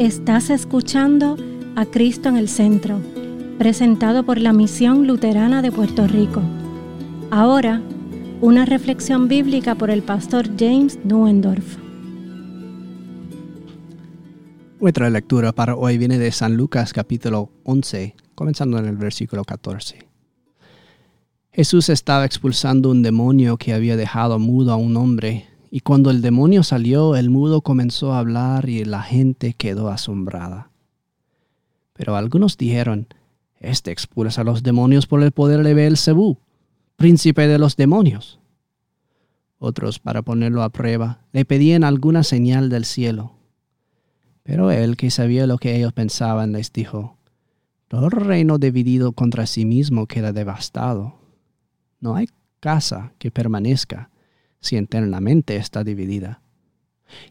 Estás escuchando a Cristo en el Centro, presentado por la Misión Luterana de Puerto Rico. Ahora, una reflexión bíblica por el pastor James Nuendorf. Nuestra lectura para hoy viene de San Lucas capítulo 11, comenzando en el versículo 14. Jesús estaba expulsando un demonio que había dejado mudo a un hombre y cuando el demonio salió, el mudo comenzó a hablar y la gente quedó asombrada. Pero algunos dijeron, Este expulsa a los demonios por el poder de Beelzebú, príncipe de los demonios. Otros, para ponerlo a prueba, le pedían alguna señal del cielo. Pero él, que sabía lo que ellos pensaban, les dijo, Todo reino dividido contra sí mismo queda devastado. No hay casa que permanezca si internamente está dividida.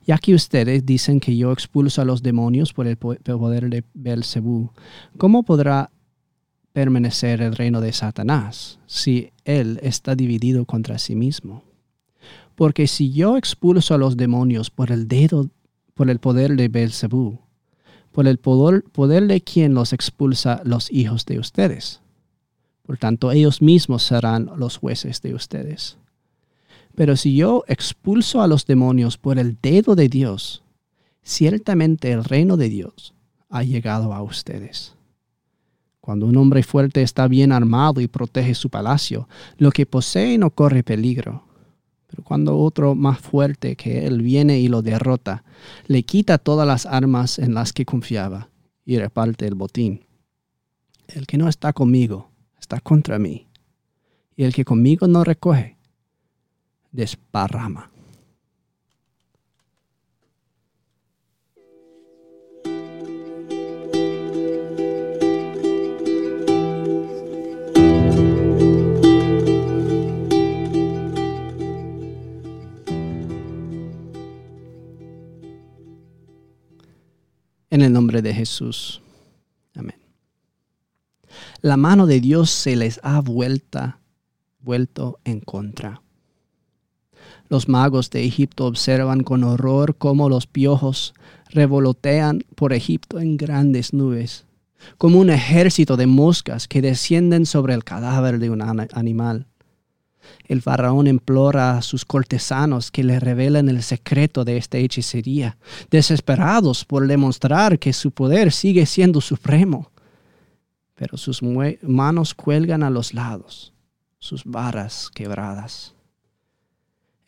Ya que ustedes dicen que yo expulso a los demonios por el poder de Belcebú, ¿cómo podrá permanecer el reino de Satanás si él está dividido contra sí mismo? Porque si yo expulso a los demonios por el dedo, por el poder de Belcebú, por el poder, poder de quien los expulsa los hijos de ustedes. Por tanto, ellos mismos serán los jueces de ustedes. Pero si yo expulso a los demonios por el dedo de Dios, ciertamente el reino de Dios ha llegado a ustedes. Cuando un hombre fuerte está bien armado y protege su palacio, lo que posee no corre peligro. Pero cuando otro más fuerte que él viene y lo derrota, le quita todas las armas en las que confiaba y reparte el botín. El que no está conmigo está contra mí, y el que conmigo no recoge, desparrama. En el nombre de Jesús. Amén. La mano de Dios se les ha vuelta, vuelto en contra. Los magos de Egipto observan con horror cómo los piojos revolotean por Egipto en grandes nubes, como un ejército de moscas que descienden sobre el cadáver de un animal. El faraón implora a sus cortesanos que le revelen el secreto de esta hechicería, desesperados por demostrar que su poder sigue siendo supremo. Pero sus manos cuelgan a los lados, sus varas quebradas.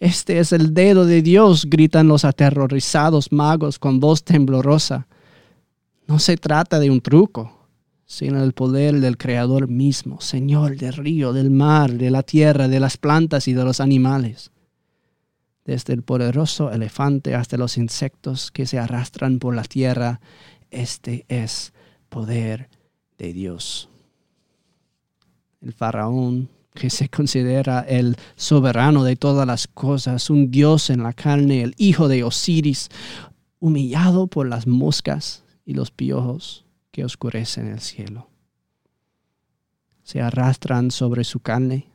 Este es el dedo de Dios, gritan los aterrorizados magos con voz temblorosa. No se trata de un truco, sino el poder del Creador mismo, Señor del río, del mar, de la tierra, de las plantas y de los animales. Desde el poderoso elefante hasta los insectos que se arrastran por la tierra, este es poder de Dios. El faraón que se considera el soberano de todas las cosas, un dios en la carne, el hijo de Osiris, humillado por las moscas y los piojos que oscurecen el cielo. Se arrastran sobre su carne,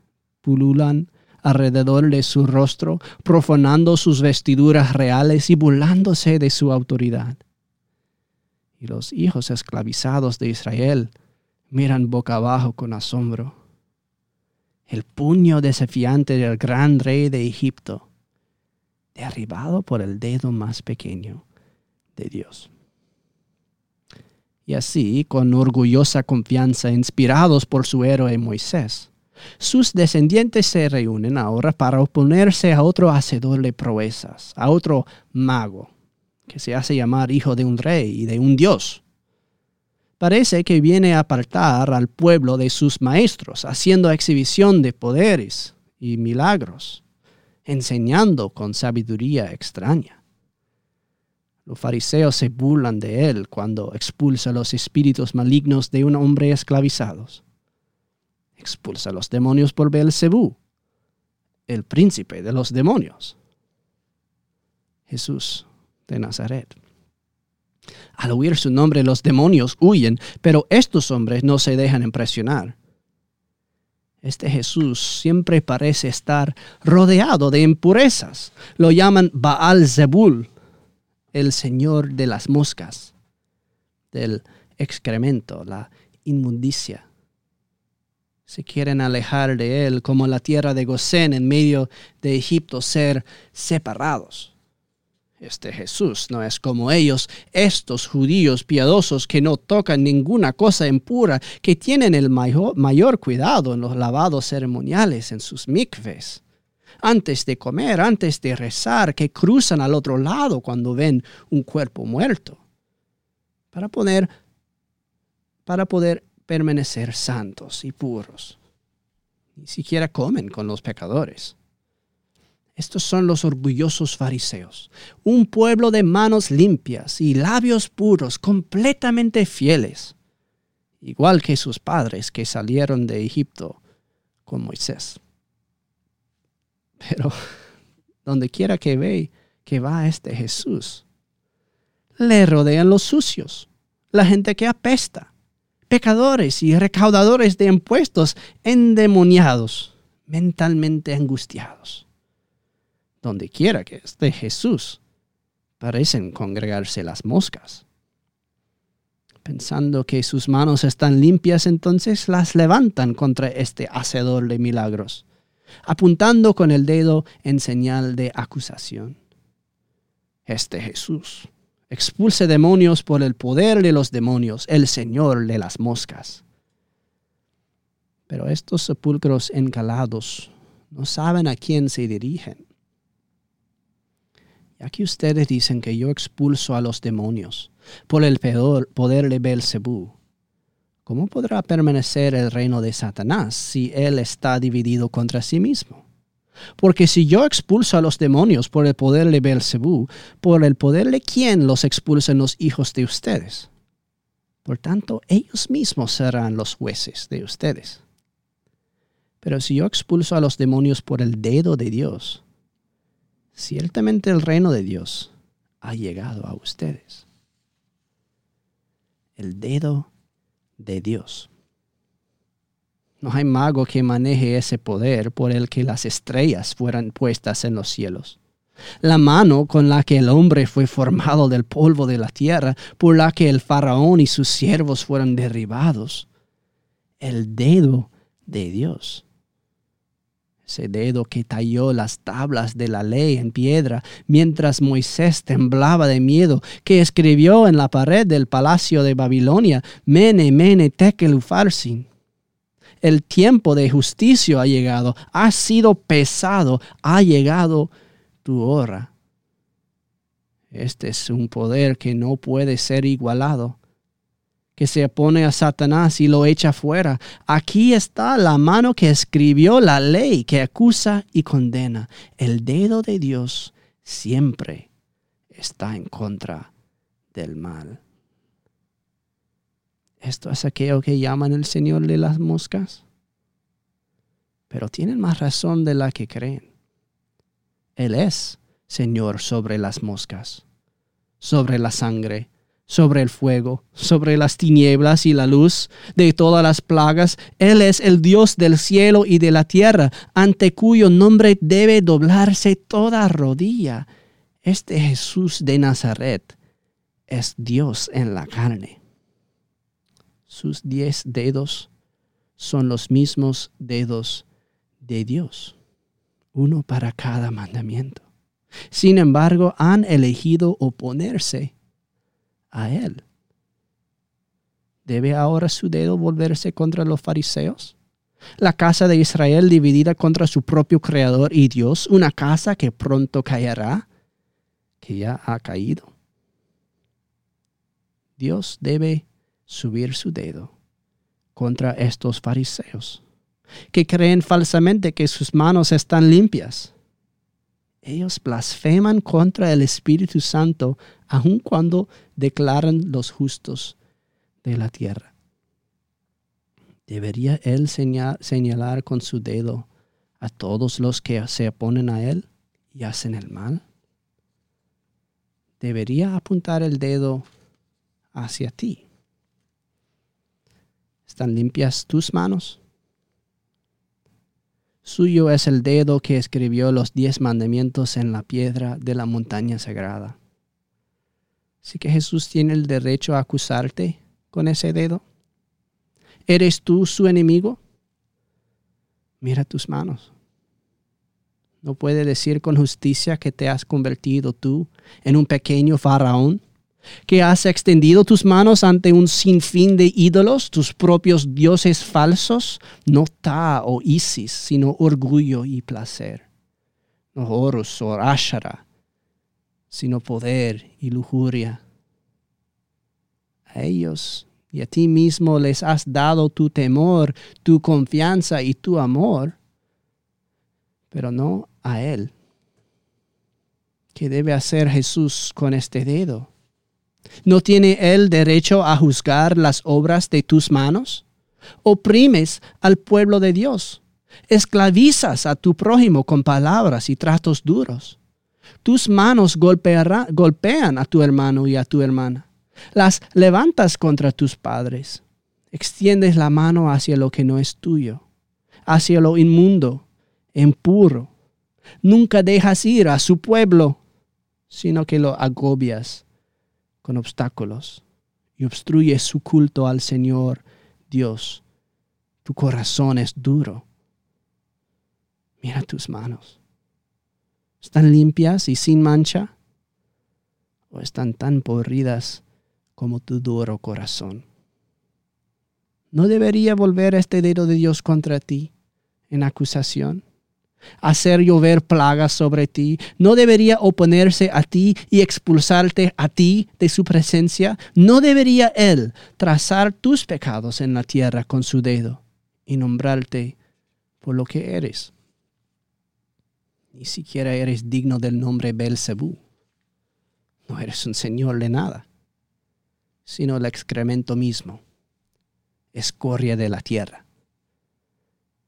pululan alrededor de su rostro, profanando sus vestiduras reales y burlándose de su autoridad. Y los hijos esclavizados de Israel miran boca abajo con asombro el puño desafiante del gran rey de Egipto, derribado por el dedo más pequeño de Dios. Y así, con orgullosa confianza, inspirados por su héroe Moisés, sus descendientes se reúnen ahora para oponerse a otro hacedor de proezas, a otro mago, que se hace llamar hijo de un rey y de un dios, parece que viene a apartar al pueblo de sus maestros, haciendo exhibición de poderes y milagros, enseñando con sabiduría extraña. Los fariseos se burlan de él cuando expulsa los espíritus malignos de un hombre esclavizados. Expulsa los demonios por Beelzebú, el príncipe de los demonios. Jesús de Nazaret. Al oír su nombre los demonios huyen, pero estos hombres no se dejan impresionar. Este Jesús siempre parece estar rodeado de impurezas. Lo llaman Baal Zebul, el señor de las moscas. del excremento, la inmundicia. Se quieren alejar de él como la tierra de Gosén en medio de Egipto, ser separados. Este Jesús no es como ellos, estos judíos piadosos que no tocan ninguna cosa impura, que tienen el mayor, cuidado en los lavados ceremoniales en sus mikves. Antes de comer, antes de rezar, que cruzan al otro lado cuando ven un cuerpo muerto. Para para poder permanecer santos y puros. Ni siquiera comen con los pecadores. Estos son los orgullosos fariseos, un pueblo de manos limpias y labios puros, completamente fieles, igual que sus padres que salieron de Egipto con Moisés. Pero donde quiera que ve que va este Jesús, le rodean los sucios, la gente que apesta, pecadores y recaudadores de impuestos endemoniados, mentalmente angustiados donde quiera que esté Jesús, parecen congregarse las moscas. Pensando que sus manos están limpias, entonces las levantan contra este hacedor de milagros, apuntando con el dedo en señal de acusación. Este Jesús expulse demonios por el poder de los demonios, el Señor de las moscas. Pero estos sepulcros encalados no saben a quién se dirigen. Y aquí ustedes dicen que yo expulso a los demonios por el poder de Belcebú. ¿Cómo podrá permanecer el reino de Satanás si él está dividido contra sí mismo? Porque si yo expulso a los demonios por el poder de Belcebú, ¿por el poder de quién los expulsan los hijos de ustedes? Por tanto, ellos mismos serán los jueces de ustedes. Pero si yo expulso a los demonios por el dedo de Dios, ciertamente el reino de Dios ha llegado a ustedes. El dedo de Dios. No hay mago que maneje ese poder por el que las estrellas fueran puestas en los cielos. La mano con la que el hombre fue formado del polvo de la tierra, por la que el faraón y sus siervos fueron derribados. El dedo de Dios ese dedo que talló las tablas de la ley en piedra, mientras Moisés temblaba de miedo, que escribió en la pared del palacio de Babilonia, Mene, Mene, Tekel, Ufarsin. El tiempo de justicia ha llegado, ha sido pesado, ha llegado tu hora. Este es un poder que no puede ser igualado que se opone a Satanás y lo echa fuera. Aquí está la mano que escribió la ley que acusa y condena. El dedo de Dios siempre está en contra del mal. Esto es aquello que llaman el Señor de las moscas. Pero tienen más razón de la que creen. Él es Señor sobre las moscas, sobre la sangre, sobre el fuego, sobre las tinieblas y la luz, de todas las plagas. Él es el Dios del cielo y de la tierra, ante cuyo nombre debe doblarse toda rodilla. Este Jesús de Nazaret es Dios en la carne. Sus diez dedos son los mismos dedos de Dios, uno para cada mandamiento. Sin embargo, han elegido oponerse a él. ¿Debe ahora su dedo volverse contra los fariseos? La casa de Israel dividida contra su propio Creador y Dios, una casa que pronto caerá, que ya ha caído. Dios debe subir su dedo contra estos fariseos, que creen falsamente que sus manos están limpias ellos blasfeman contra el Espíritu Santo aun cuando declaran los justos de la tierra. ¿Debería él señalar con su dedo a todos los que se oponen a él y hacen el mal? ¿Debería apuntar el dedo hacia ti? ¿Están limpias tus manos? Suyo es el dedo que escribió los diez mandamientos en la piedra de la montaña sagrada. Así que Jesús tiene el derecho a acusarte con ese dedo. ¿Eres tú su enemigo? Mira tus manos. ¿No puede decir con justicia que te has convertido tú en un pequeño faraón? ¿Que has extendido tus manos ante un sinfín de ídolos, tus propios dioses falsos? No Ta o Isis, sino orgullo y placer. No Horus o Ashara, sino poder y lujuria. A ellos y a ti mismo les has dado tu temor, tu confianza y tu amor, pero no a Él. ¿Qué debe hacer Jesús con este dedo? ¿No tiene Él derecho a juzgar las obras de tus manos? Oprimes al pueblo de Dios. Esclavizas a tu prójimo con palabras y tratos duros. Tus manos golpean a tu hermano y a tu hermana. Las levantas contra tus padres. Extiendes la mano hacia lo que no es tuyo, hacia lo inmundo, impuro. Nunca dejas ir a su pueblo, sino que lo agobias con obstáculos y obstruyes su culto al Señor Dios. Tu corazón es duro. Mira tus manos. ¿Están limpias y sin mancha? ¿O están tan podridas como tu duro corazón. ¿No debería volver este dedo de Dios contra ti en acusación? Hacer llover plagas sobre ti, no debería oponerse a ti y expulsarte a ti de su presencia, no debería Él trazar tus pecados en la tierra con su dedo y nombrarte por lo que eres. Ni siquiera eres digno del nombre Belzebú. No eres un señor de nada sino el excremento mismo, escoria de la tierra.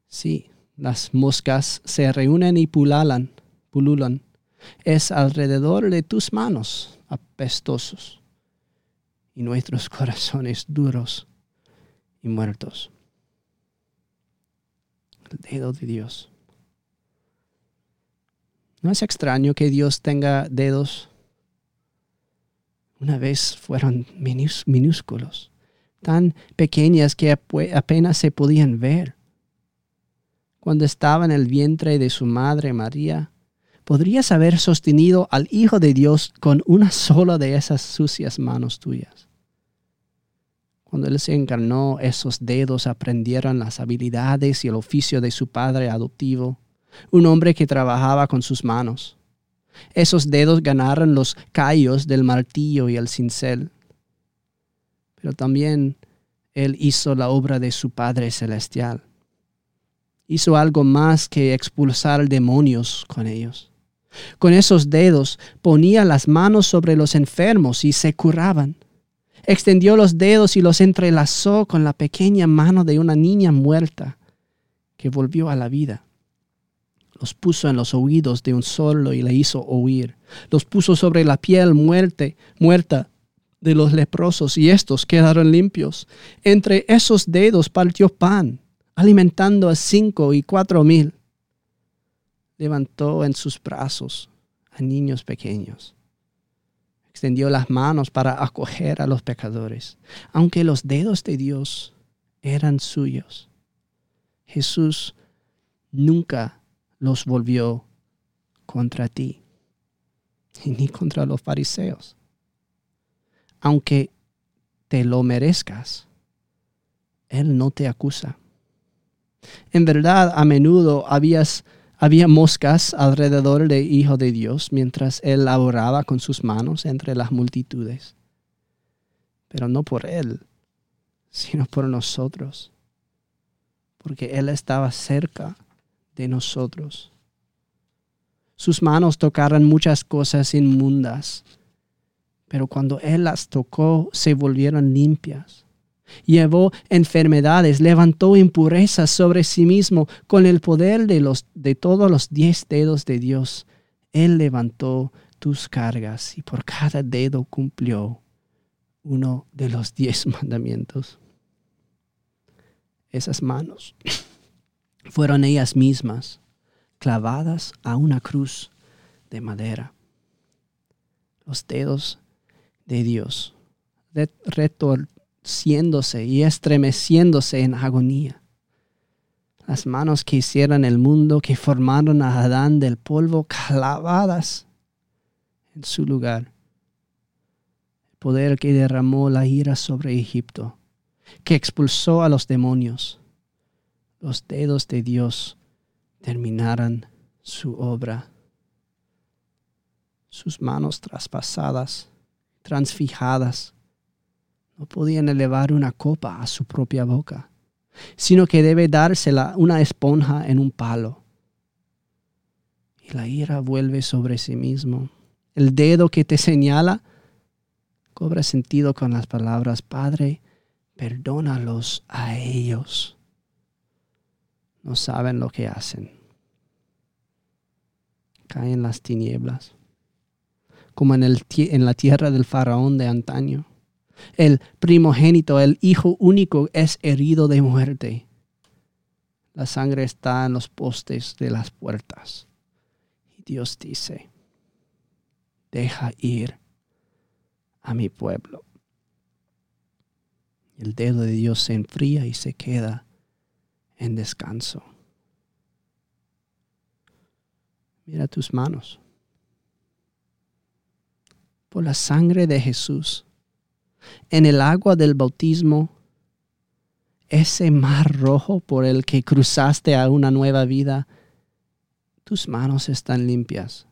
Sí, las moscas se reúnen y pulalan, pululan. Es alrededor de tus manos apestosos y nuestros corazones duros y muertos. El dedo de Dios. No es extraño que Dios tenga dedos una vez fueron minúsculos, tan pequeñas que apenas se podían ver. Cuando estaba en el vientre de su madre María, podrías haber sostenido al Hijo de Dios con una sola de esas sucias manos tuyas. Cuando Él se encarnó, esos dedos aprendieron las habilidades y el oficio de su padre adoptivo, un hombre que trabajaba con sus manos esos dedos ganaron los callos del martillo y el cincel. Pero también Él hizo la obra de su Padre Celestial. Hizo algo más que expulsar demonios con ellos. Con esos dedos ponía las manos sobre los enfermos y se curaban. Extendió los dedos y los entrelazó con la pequeña mano de una niña muerta que volvió a la vida los puso en los oídos de un solo y le hizo oír. Los puso sobre la piel muerte, muerta de los leprosos y estos quedaron limpios. Entre esos dedos partió pan, alimentando a cinco y cuatro mil. Levantó en sus brazos a niños pequeños. Extendió las manos para acoger a los pecadores, aunque los dedos de Dios eran suyos. Jesús nunca los volvió contra ti, ni contra los fariseos. Aunque te lo merezcas, Él no te acusa. En verdad, a menudo había moscas alrededor del Hijo de Dios mientras Él laboraba con sus manos entre las multitudes. Pero no por Él, sino por nosotros, porque Él estaba cerca de nosotros. Sus manos tocaron muchas cosas inmundas, pero cuando Él las tocó se volvieron limpias. Llevó enfermedades, levantó impurezas sobre sí mismo con el poder de, los, de todos los diez dedos de Dios. Él levantó tus cargas y por cada dedo cumplió uno de los diez mandamientos. Esas manos fueron ellas mismas clavadas a una cruz de madera. Los dedos de Dios, y estremeciéndose en agonía. Las manos que hicieron el mundo, que formaron a Adán del polvo, clavadas en su lugar. El poder que derramó la ira sobre Egipto, que expulsó a los demonios. Los dedos de Dios terminaran su obra sus manos traspasadas, transfijadas, no podían elevar una copa a su propia boca, sino que debe dársela una esponja en un palo. Y la ira vuelve sobre sí mismo. El dedo que te señala cobra sentido con las palabras, Padre, perdónalos a ellos. No saben lo que hacen. Caen las tinieblas como en, el, en la tierra del faraón de antaño. El primogénito, el hijo único, es herido de muerte. La sangre está en los postes de las puertas. Y Dios dice, deja ir a mi pueblo. El dedo de Dios se enfría y se queda en descanso. Mira tus manos por la sangre de Jesús, en el agua del bautismo, ese mar rojo por el que cruzaste a una nueva vida, tus manos están limpias.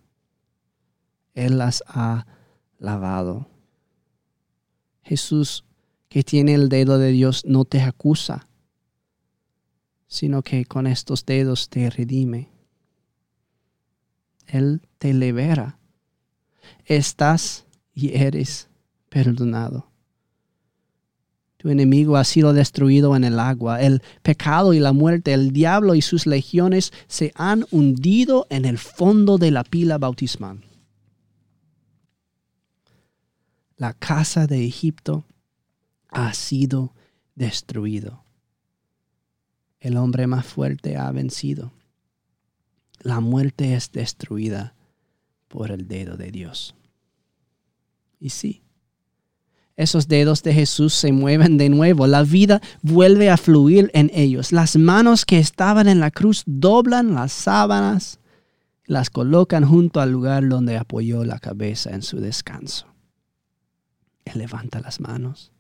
Él las ha lavado. Jesús, que tiene el dedo de Dios, no te acusa, sino que con estos dedos te redime. Él te libera. Estás y eres perdonado. Tu enemigo ha sido destruido en el agua. El pecado y la muerte, el diablo y sus legiones se han hundido en el fondo de la pila bautismal. La casa de Egipto ha sido destruido. El hombre más fuerte ha vencido. La muerte es destruida por el dedo de Dios. Y sí, esos dedos de Jesús se mueven de nuevo, la vida vuelve a fluir en ellos. Las manos que estaban en la cruz doblan las sábanas, las colocan junto al lugar donde apoyó la cabeza en su descanso. Él levanta las manos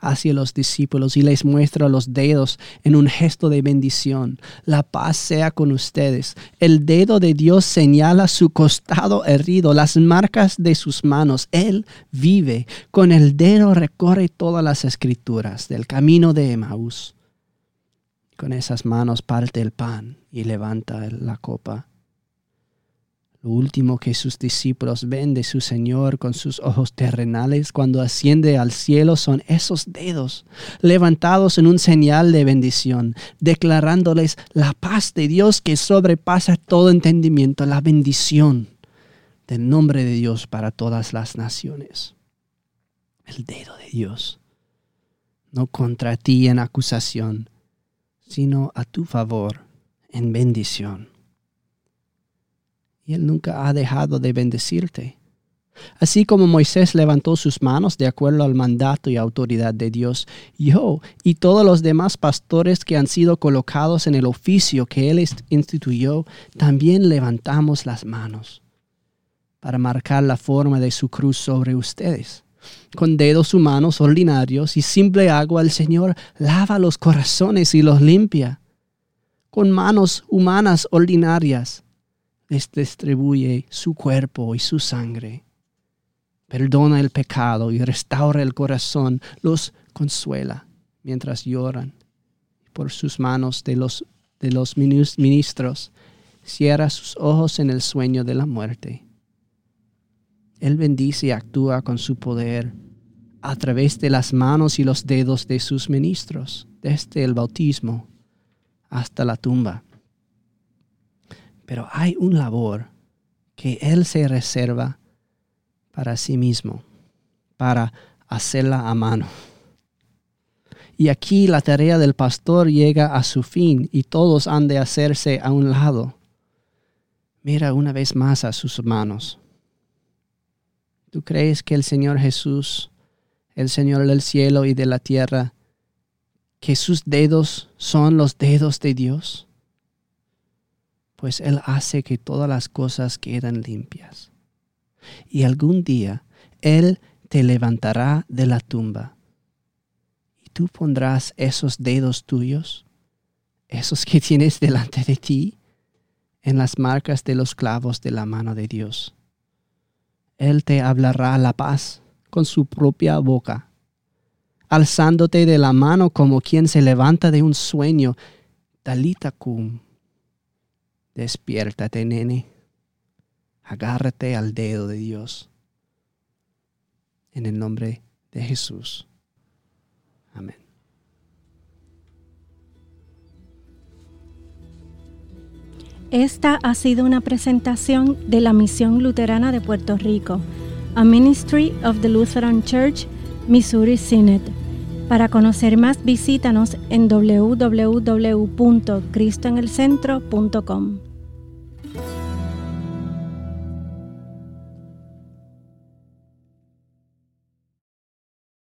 hacia los discípulos y les muestra los dedos en un gesto de bendición. La paz sea con ustedes. El dedo de Dios señala su costado herido, las marcas de sus manos. Él vive. Con el dedo recorre todas las escrituras del camino de Emaús. Con esas manos parte el pan y levanta la copa. Lo último que sus discípulos ven de su Señor con sus ojos terrenales cuando asciende al cielo son esos dedos levantados en un señal de bendición, declarándoles la paz de Dios que sobrepasa todo entendimiento, la bendición del nombre de Dios para todas las naciones. El dedo de Dios, no contra ti en acusación, sino a tu favor en bendición y Él nunca ha dejado de bendecirte. Así como Moisés levantó sus manos de acuerdo al mandato y autoridad de Dios, yo y todos los demás pastores que han sido colocados en el oficio que Él instituyó, también levantamos las manos para marcar la forma de su cruz sobre ustedes. Con dedos humanos ordinarios y simple agua el Señor lava los corazones y los limpia. Con manos humanas ordinarias les distribuye su cuerpo y su sangre. Perdona el pecado y restaura el corazón, los consuela mientras lloran. Por sus manos de los, de los ministros, cierra sus ojos en el sueño de la muerte. Él bendice y actúa con su poder a través de las manos y los dedos de sus ministros, desde el bautismo hasta la tumba. Pero hay un labor que Él se reserva para sí mismo, para hacerla a mano. Y aquí la tarea del pastor llega a su fin y todos han de hacerse a un lado. Mira una vez más a sus manos. ¿Tú crees que el Señor Jesús, el Señor del cielo y de la tierra, que sus dedos son los dedos de Dios? Pues Él hace que todas las cosas queden limpias. Y algún día Él te levantará de la tumba. Y tú pondrás esos dedos tuyos, esos que tienes delante de ti, en las marcas de los clavos de la mano de Dios él te hablará la paz con su propia boca, alzándote de la mano como quien se levanta de un sueño. Talita cum. Despiértate, nene. Agárrate al dedo de Dios. En el nombre de Jesús. Amén. Esta ha sido una presentación de la Misión Luterana de Puerto Rico, a Ministry of the Lutheran Church, Missouri Synod. Para conocer más, visítanos en www.cristoenelcentro.com.